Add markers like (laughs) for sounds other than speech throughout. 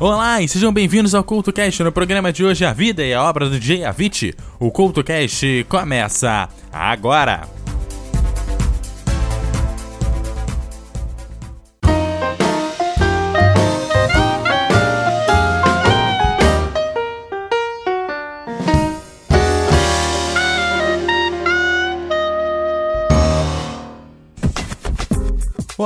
Olá e sejam bem-vindos ao CultoCast. No programa de hoje, a vida e a obra do DJ Avicii. O CultoCast começa agora.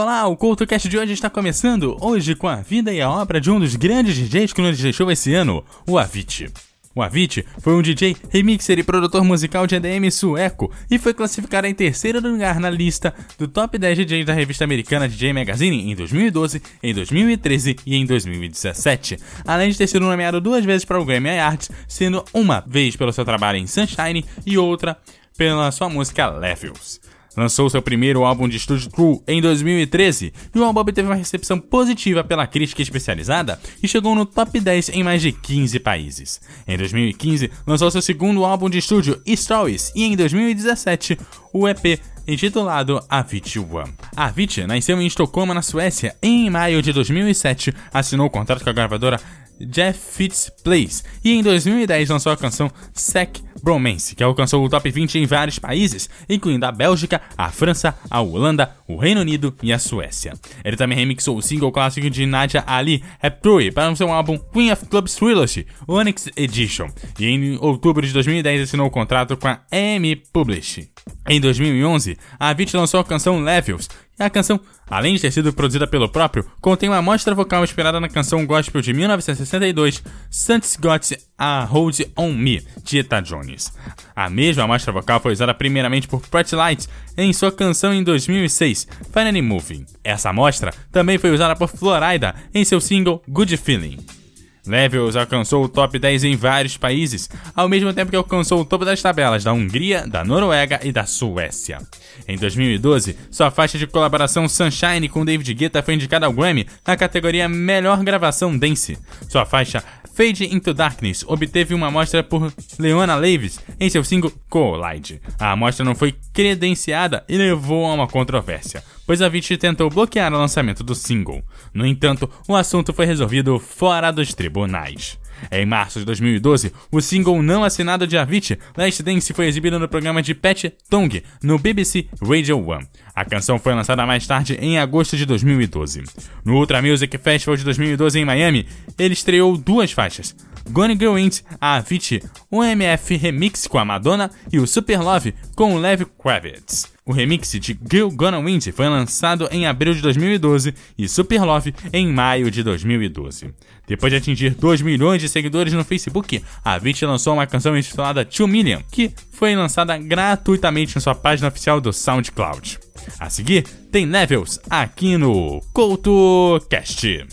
Olá, o CoutoCast de hoje está começando, hoje com a vida e a obra de um dos grandes DJs que nos deixou esse ano, o Avicii. O Avicii foi um DJ, remixer e produtor musical de EDM sueco e foi classificado em terceiro lugar na lista do top 10 DJs da revista americana DJ Magazine em 2012, em 2013 e em 2017, além de ter sido nomeado duas vezes para o Grammy Awards, sendo uma vez pelo seu trabalho em Sunshine e outra pela sua música Levels lançou seu primeiro álbum de estúdio True em 2013 e o álbum teve uma recepção positiva pela crítica especializada e chegou no top 10 em mais de 15 países. Em 2015, lançou seu segundo álbum de estúdio Stories e em 2017 o EP intitulado Avicii One. Avicii nasceu em Estocolmo, na Suécia, e em maio de 2007 assinou o contrato com a gravadora Jeff Fitz Plays e em 2010 lançou a canção Sec Bromance, que alcançou o top 20 em vários países, incluindo a Bélgica, a França, a Holanda, o Reino Unido e a Suécia. Ele também remixou o single clássico de Nadia Ali, Raptory, para o seu álbum Queen of Clubs Trilogy, Onyx Edition, e em outubro de 2010 assinou o contrato com a EMI Publish. Em 2011, a Avicii lançou a canção Levels, a canção, além de ter sido produzida pelo próprio, contém uma amostra vocal inspirada na canção gospel de 1962, Santos Got a Hold On Me, de Eta Jones. A mesma amostra vocal foi usada primeiramente por Pratt Light em sua canção em 2006, Finally Moving. Essa amostra também foi usada por Florida em seu single Good Feeling. Levels alcançou o top 10 em vários países, ao mesmo tempo que alcançou o topo das tabelas da Hungria, da Noruega e da Suécia. Em 2012, sua faixa de colaboração Sunshine com David Guetta foi indicada ao Grammy na categoria Melhor Gravação Dance. Sua faixa Fade Into Darkness obteve uma amostra por Leona Levis em seu single Collide. A amostra não foi credenciada e levou a uma controvérsia, pois a Avicii tentou bloquear o lançamento do single. No entanto, o assunto foi resolvido fora dos tribunais. Em março de 2012, o single não assinado de Avicii, Last Dance, foi exibido no programa de Pat Tong no BBC Radio 1. A canção foi lançada mais tarde em agosto de 2012. No Ultra Music Festival de 2012 em Miami, ele estreou duas faixas. Gone Girl a Avicii, o MF Remix com a Madonna e o Super Love com o Lev Kravitz. O remix de Girl Gonna Wind foi lançado em abril de 2012 e Super Love em maio de 2012. Depois de atingir 2 milhões de seguidores no Facebook, a Avicii lançou uma canção intitulada 2 Million, que foi lançada gratuitamente em sua página oficial do SoundCloud. A seguir, tem Levels aqui no CoutoCast.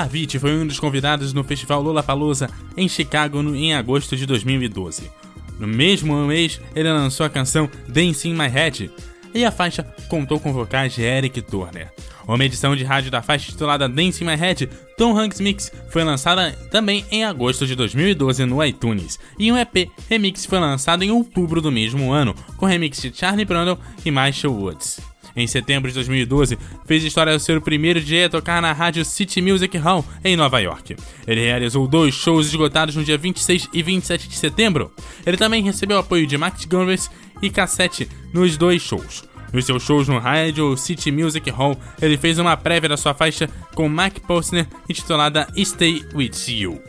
Avicii foi um dos convidados no festival Lollapalooza em Chicago em agosto de 2012. No mesmo mês, ele lançou a canção Dancing in My Head, e a faixa contou com vocais de Eric Turner. Uma edição de rádio da faixa titulada Dancing My Head, Tom Hanks Mix, foi lançada também em agosto de 2012 no iTunes, e um EP remix foi lançado em outubro do mesmo ano, com remix de Charlie Brandon e Marshall Woods. Em setembro de 2012, fez história ao ser o primeiro DJ a tocar na rádio City Music Hall, em Nova York. Ele realizou dois shows esgotados no dia 26 e 27 de setembro. Ele também recebeu apoio de Max Gonvers e Cassette nos dois shows. Nos seus shows no Radio City Music Hall, ele fez uma prévia da sua faixa com Mike Posner intitulada Stay With You.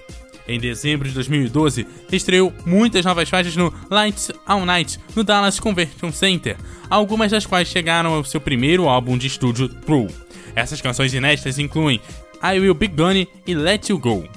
Em dezembro de 2012, estreou muitas novas faixas no Lights All Night no Dallas Convention Center, algumas das quais chegaram ao seu primeiro álbum de estúdio True. Essas canções inéditas incluem I Will Be Gone e Let You Go.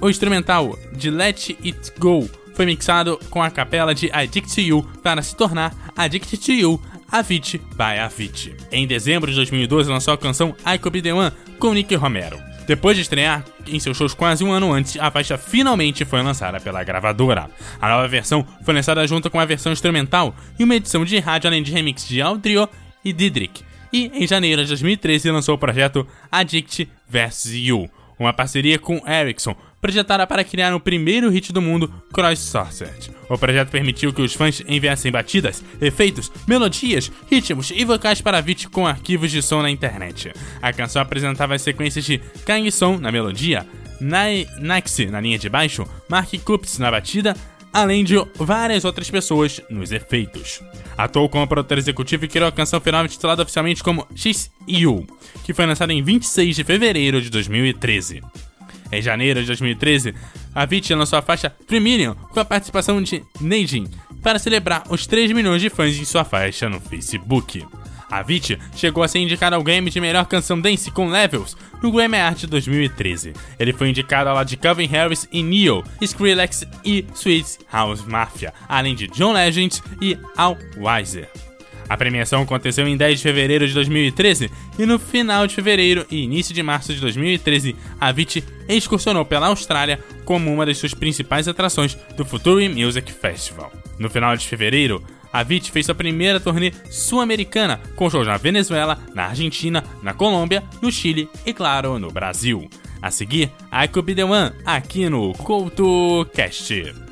O instrumental de Let It Go foi mixado com a capela de Addict You para se tornar Addicted to You, Avicii by Avicii. Em dezembro de 2012 lançou a canção I Could Be The One com Nick Romero. Depois de estrear em seus shows quase um ano antes, a faixa finalmente foi lançada pela gravadora. A nova versão foi lançada junto com a versão instrumental e uma edição de rádio além de remix de Aldrio e Didrik. E em janeiro de 2013 lançou o projeto Addict vs You, uma parceria com Ericsson, projetada para criar o primeiro hit do mundo, Cross Sorcered. O projeto permitiu que os fãs enviassem batidas, efeitos, melodias, ritmos e vocais para Vit com arquivos de som na internet. A canção apresentava as sequências de Kang Song na melodia, Naxi na linha de baixo, Mark Cups na batida, além de várias outras pessoas nos efeitos. Atuou como produtor executivo e criou a canção final titulada oficialmente como X.U., que foi lançada em 26 de fevereiro de 2013. Em janeiro de 2013, Avicii lançou a faixa Premium com a participação de Neijin para celebrar os 3 milhões de fãs em sua faixa no Facebook. Avicii chegou a ser indicado ao Grammy de melhor canção dance com Levels no Grammy Art 2013. Ele foi indicado ao lado de Calvin Harris e Neo, Skrillex e Sweet House Mafia, além de John Legend e Al Weiser. A premiação aconteceu em 10 de fevereiro de 2013 e no final de fevereiro e início de março de 2013, a Avicii excursionou pela Austrália como uma das suas principais atrações do Futuri Music Festival. No final de fevereiro, a Avicii fez sua primeira turnê sul-americana, com shows na Venezuela, na Argentina, na Colômbia, no Chile e, claro, no Brasil. A seguir, I Could Be The One, aqui no CoutoCast.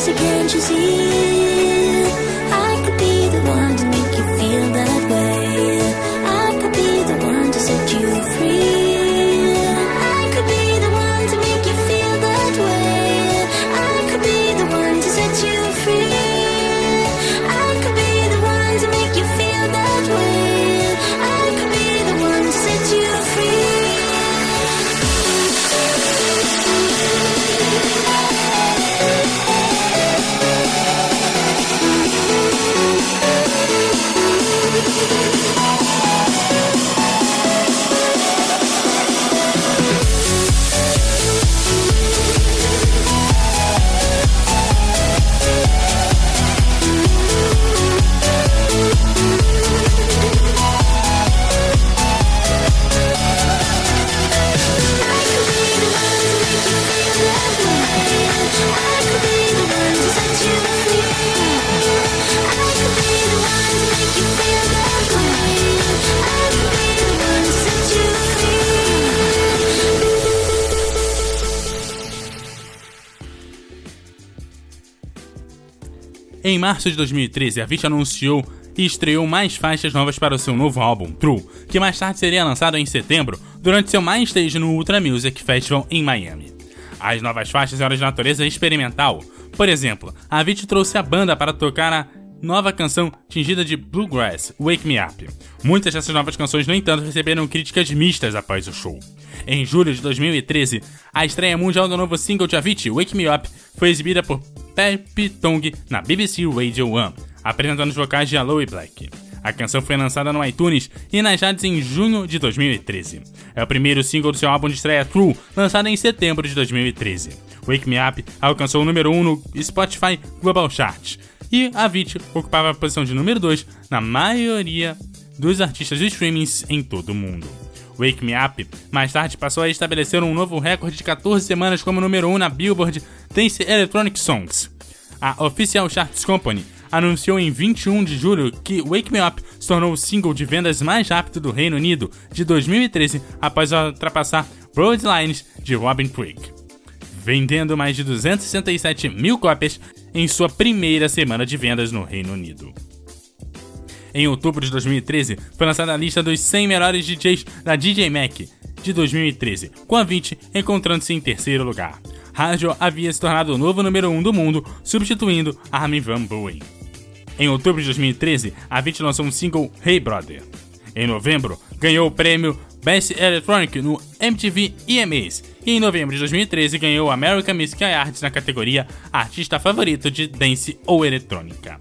Lisa, can't you see? Em março de 2013, a Avicii anunciou e estreou mais faixas novas para o seu novo álbum, True, que mais tarde seria lançado em setembro durante seu main stage no Ultra Music Festival em Miami. As novas faixas eram de natureza experimental. Por exemplo, a Avicii trouxe a banda para tocar a nova canção tingida de bluegrass, Wake Me Up. Muitas dessas novas canções, no entanto, receberam críticas mistas após o show. Em julho de 2013, a estreia mundial do novo single de Avicii, Wake Me Up, foi exibida por Pepe Tong na BBC Radio 1, apresentando os vocais de Aloe Black. A canção foi lançada no iTunes e nas rádios em junho de 2013. É o primeiro single do seu álbum de estreia True, lançado em setembro de 2013. Wake Me Up alcançou o número 1 no Spotify Global Chart, e Avicii ocupava a posição de número 2 na maioria dos artistas de streamings em todo o mundo. Wake Me Up mais tarde passou a estabelecer um novo recorde de 14 semanas como número 1 na Billboard Dance Electronic Songs. A Official Charts Company anunciou em 21 de julho que Wake Me Up se tornou o single de vendas mais rápido do Reino Unido de 2013 após ultrapassar Broadlines de Robin Thicke, vendendo mais de 267 mil cópias em sua primeira semana de vendas no Reino Unido. Em outubro de 2013, foi lançada a lista dos 100 melhores DJs da DJ Mac de 2013, com a 20 encontrando-se em terceiro lugar. Radio havia se tornado o novo número 1 um do mundo, substituindo Armin Van Buuren. Em outubro de 2013, a 20 lançou um single Hey Brother. Em novembro, ganhou o prêmio Best Electronic no MTV EMAs e em novembro de 2013 ganhou o American Music Awards na categoria Artista Favorito de Dance ou Eletrônica.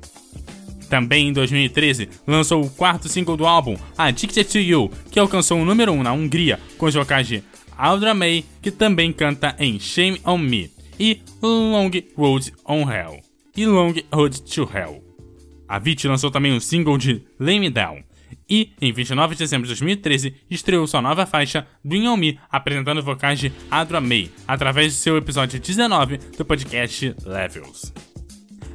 Também em 2013, lançou o quarto single do álbum, Addicted to You, que alcançou o número 1 um na Hungria, com os vocais de Audra May, que também canta em Shame on Me, e Long Road on Hell, e Long Road to Hell. A Vit lançou também um single de Lay Me Down, e, em 29 de dezembro de 2013, estreou sua nova faixa Dream On Me, apresentando vocais de Adra May, através de seu episódio 19 do podcast Levels.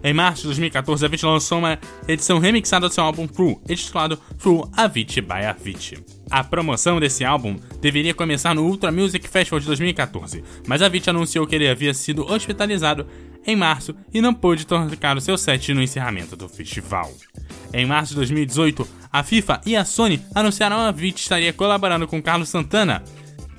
Em março de 2014, a Avicii lançou uma edição remixada do seu álbum True, intitulado True Avicii by Avicii. A promoção desse álbum deveria começar no Ultra Music Festival de 2014, mas a Avicii anunciou que ele havia sido hospitalizado em março e não pôde tocar o seu set no encerramento do festival. Em março de 2018, a FIFA e a Sony anunciaram que a Avicii estaria colaborando com Carlos Santana,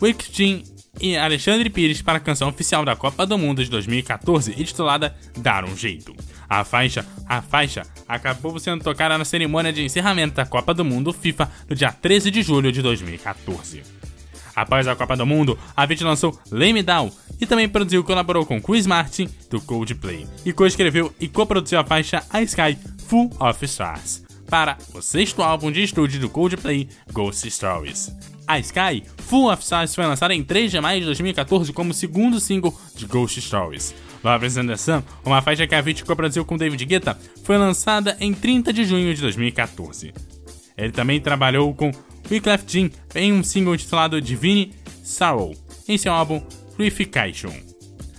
Wick Jean e Alexandre Pires para a canção oficial da Copa do Mundo de 2014, intitulada Dar um Jeito. A faixa, a faixa acabou sendo tocada na cerimônia de encerramento da Copa do Mundo FIFA no dia 13 de julho de 2014. Após a Copa do Mundo, a Vit lançou Lay Me Down e também produziu e colaborou com Chris Martin, do Coldplay, e co-escreveu e co-produziu a faixa A Sky Full of Stars, para o sexto álbum de estúdio do Coldplay, Ghost Stories. A Sky Full of Stars foi lançada em 3 de maio de 2014 como segundo single de Ghost Stories. Lovers and the Sun, uma faixa que a Avicii co-produziu com David Guetta, foi lançada em 30 de junho de 2014. Ele também trabalhou com Wyclef Jean em um single intitulado Divine Sorrow, em seu álbum Purification.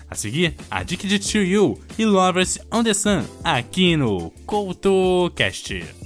A seguir, Addicted to You e Lovers on the Sun, aqui no CoutoCast.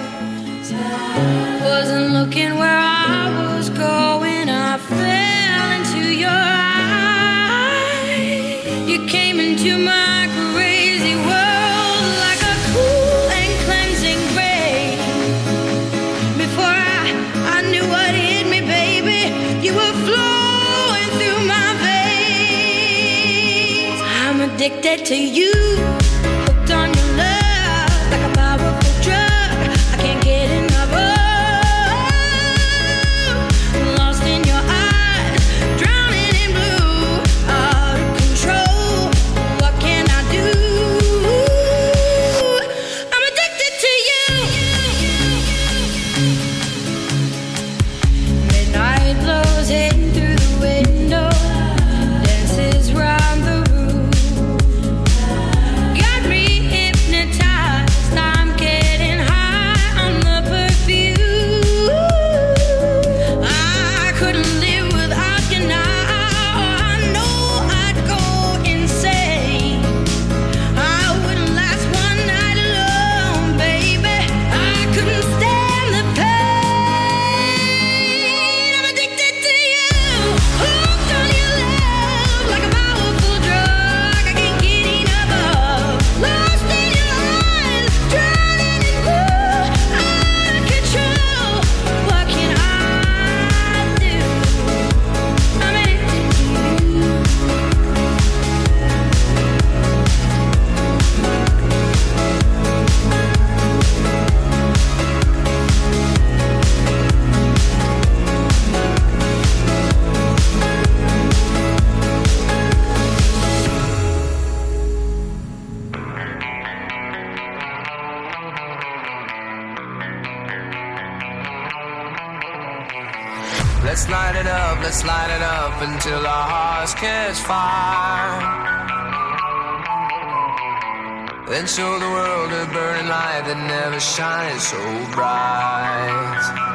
Wasn't looking where I was going. I fell into your eyes. You came into my crazy world like a cool and cleansing. Before I, I knew what hit me, baby, you were flowing through my veins. I'm addicted to you. up until our hearts catch fire. Then show the world a burning light that never shines so bright.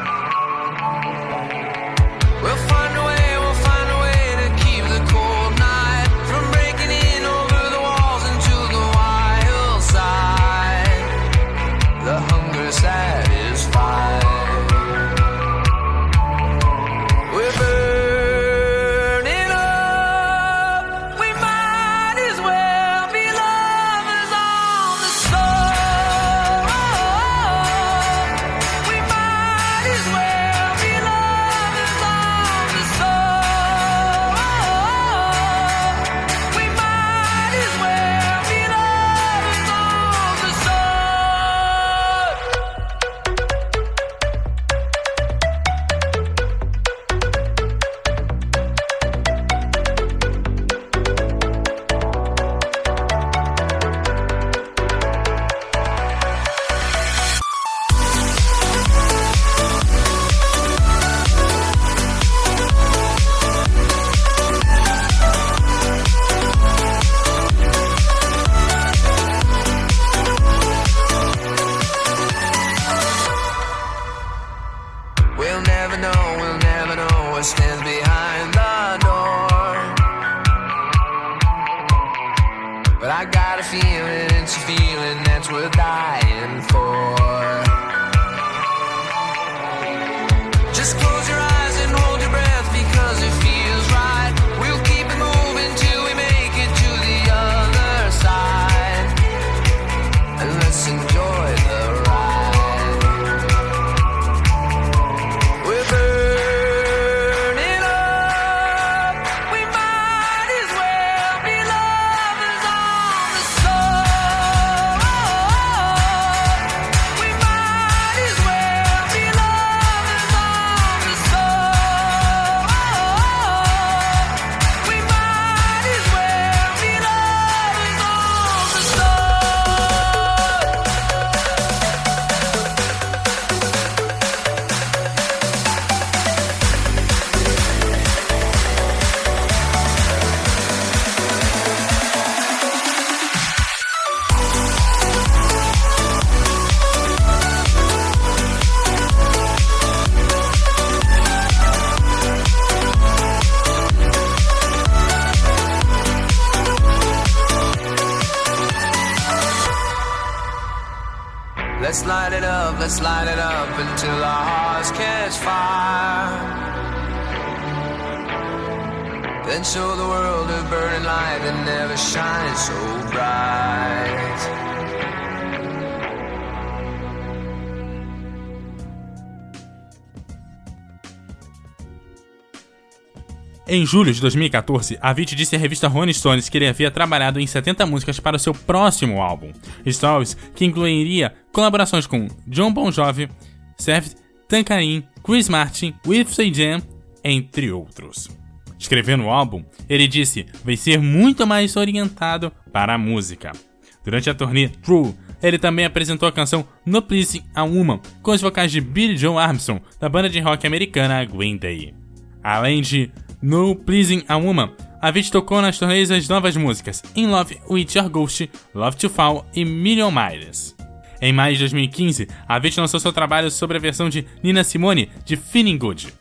Em julho de 2014, Avicii disse à revista Rolling Stones que ele havia trabalhado em 70 músicas para o seu próximo álbum, Stories, que incluiria colaborações com John Bon Jovi, Seth Tankarin, Chris Martin, Whitney Jam, entre outros. Escrevendo o álbum, ele disse vai ser muito mais orientado para a música. Durante a turnê True, ele também apresentou a canção No Pleasing a Woman com os vocais de Billy Joe Armstrong, da banda de rock americana Green Day. Além de No Pleasing a Woman, Avicii tocou nas turnês as novas músicas In Love with Your Ghost, Love to Fall e Million Miles. Em maio de 2015, Avicii lançou seu trabalho sobre a versão de Nina Simone de Feeling Good.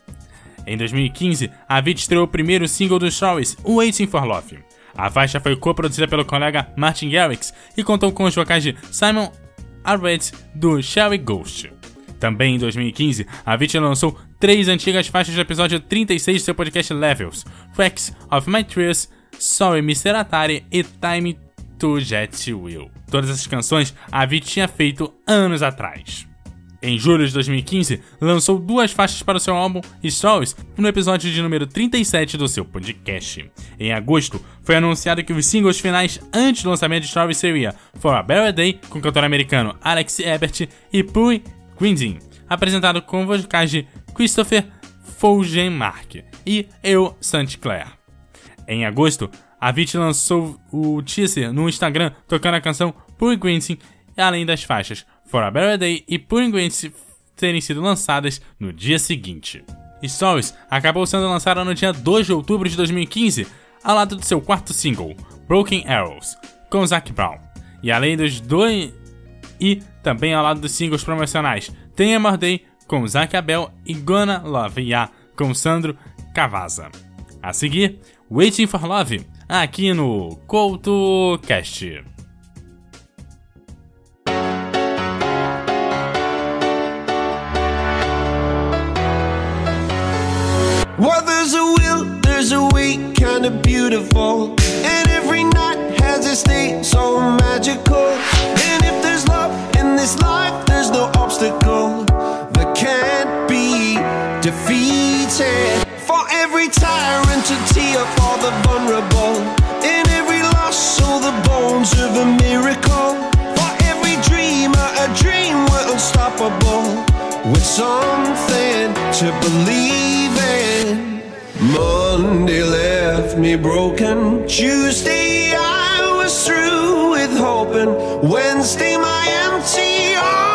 Em 2015, Avicii estreou o primeiro single dos Stories, Waiting for Love. A faixa foi co-produzida pelo colega Martin Garrix e contou com os vocais de Simon Arrett do Sherry Ghost. Também em 2015, Avicii lançou três antigas faixas do episódio 36 do seu podcast Levels: Facts of My Tears, Sorry Mr. Atari e Time to Jet Will. Todas essas canções Avicii tinha feito anos atrás. Em julho de 2015, lançou duas faixas para o seu álbum Stories no episódio de número 37 do seu podcast. Em agosto, foi anunciado que os singles finais antes do lançamento de Stories seria For a Better Day, com o cantor americano Alex Ebert, e Puri Grinding, apresentado com vocais de Christopher Folgenmark e Eu St. Clair. Em agosto, Avicii lançou o teaser no Instagram tocando a canção Puri Grinding, além das faixas For a Better Day e Puri Grinding terem sido lançadas no dia seguinte. Stories acabou sendo lançada no dia 2 de outubro de 2015, ao lado do seu quarto single, Broken Arrows, com Zac Brown. E além dos dois. E também ao lado dos singles promocionais Tem More Day com Zac Abel e Gonna Love Ya com Sandro Cavazza. A seguir, Waiting for Love, aqui no CoutoCast. Well, there's a will, there's a way, kinda beautiful. Every tyrant to tear for the vulnerable. In every loss, so the bones of a miracle. For every dreamer, a dream we're unstoppable. With something to believe in. Monday left me broken. Tuesday I was through with hoping. Wednesday my empty arms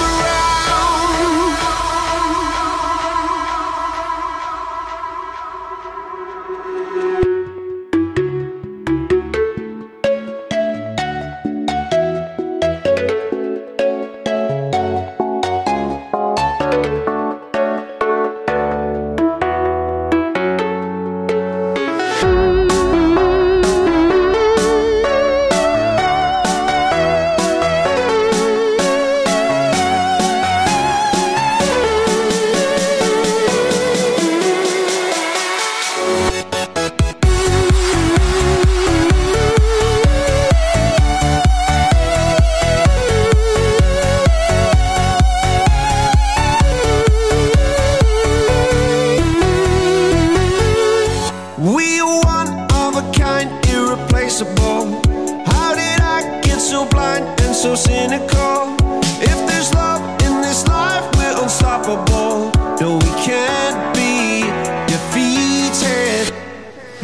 so blind and so cynical? If there's love in this life, we're unstoppable. No, we can't be defeated.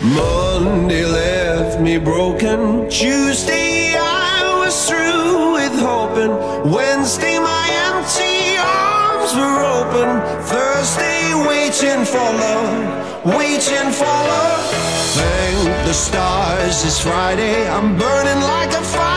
Monday left me broken. Tuesday I was through with hoping. Wednesday my empty arms were open, Thursday, waiting for love, waiting for love. Thank the stars, it's Friday. I'm burning like a fire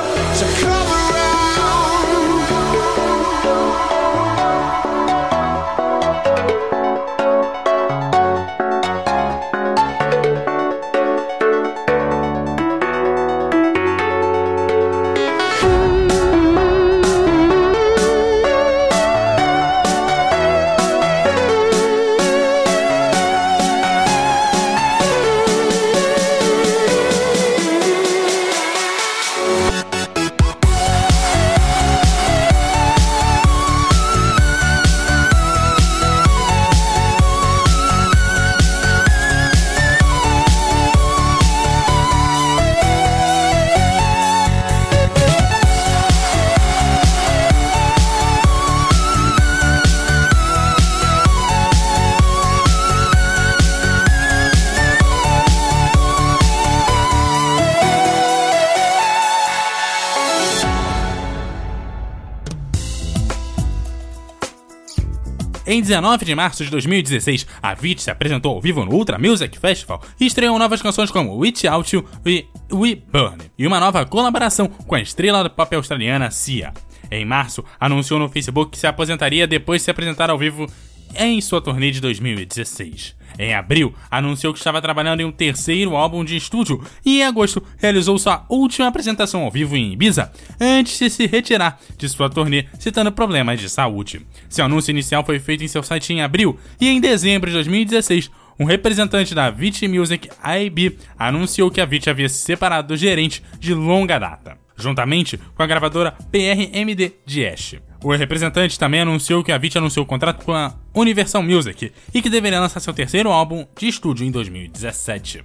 Em 19 de março de 2016, a Avicii se apresentou ao vivo no Ultra Music Festival e estreou novas canções como Witch Out You e We Burn, e uma nova colaboração com a estrela do pop australiana Sia. Em março, anunciou no Facebook que se aposentaria depois de se apresentar ao vivo em sua turnê de 2016. Em abril, anunciou que estava trabalhando em um terceiro álbum de estúdio e em agosto realizou sua última apresentação ao vivo em Ibiza, antes de se retirar de sua turnê, citando problemas de saúde. Seu anúncio inicial foi feito em seu site em abril e em dezembro de 2016, um representante da Avicii Music, AIB, anunciou que a Avicii havia se separado do gerente de longa data, juntamente com a gravadora PRMD de Ash. O representante também anunciou que a Avicii anunciou o contrato com a Universal Music e que deveria lançar seu terceiro álbum de estúdio em 2017.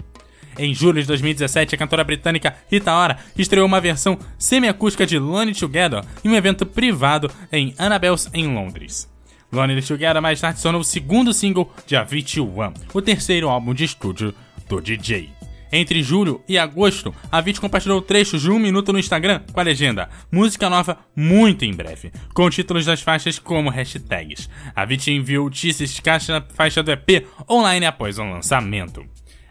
Em julho de 2017, a cantora britânica Rita Ora estreou uma versão semiacústica de Lonely Together em um evento privado em Annabelle's, em Londres. Lonely Together mais tarde tornou o segundo single de Avicii One, o terceiro álbum de estúdio do DJ. Entre julho e agosto, a Avicii compartilhou trechos de um minuto no Instagram com a legenda Música nova muito em breve, com títulos das faixas como hashtags. A Avicii enviou de caixa faixa do EP online após o lançamento.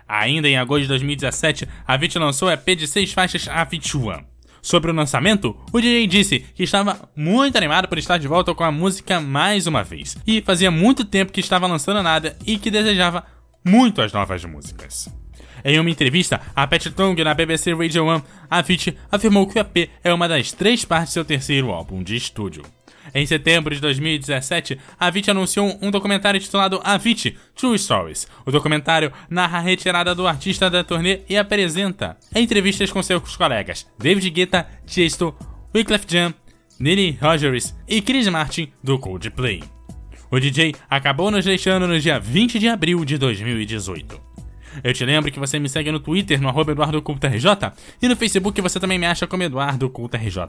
Ainda em agosto de 2017, a Avicii lançou o EP de seis faixas Avicii One. Sobre o lançamento, o DJ disse que estava muito animado por estar de volta com a música mais uma vez, e fazia muito tempo que estava lançando nada e que desejava muito as novas músicas. Em uma entrevista a Pat Tong na BBC Radio 1, a Avicii afirmou que o EP é uma das três partes do seu terceiro álbum de estúdio. Em setembro de 2017, a Avicii anunciou um documentário intitulado Avicii True Stories. O documentário narra a retirada do artista da turnê e apresenta entrevistas com seus colegas David Guetta, Tiesto, Wyclef Jean, Nile Rodgers e Chris Martin do Coldplay. O DJ acabou nos deixando no dia 20 de abril de 2018. Eu te lembro que você me segue no Twitter, no arroba EduardoCultoRJ, e no Facebook você também me acha como EduardoCultoRJ.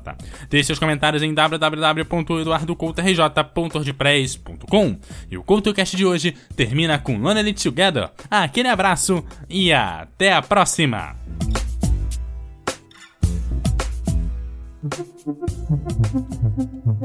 Deixe seus comentários em www.eduardocultorj.wordpress.com. E o CultoCast de hoje termina com Lonely Together. Aquele abraço e até a próxima! (laughs)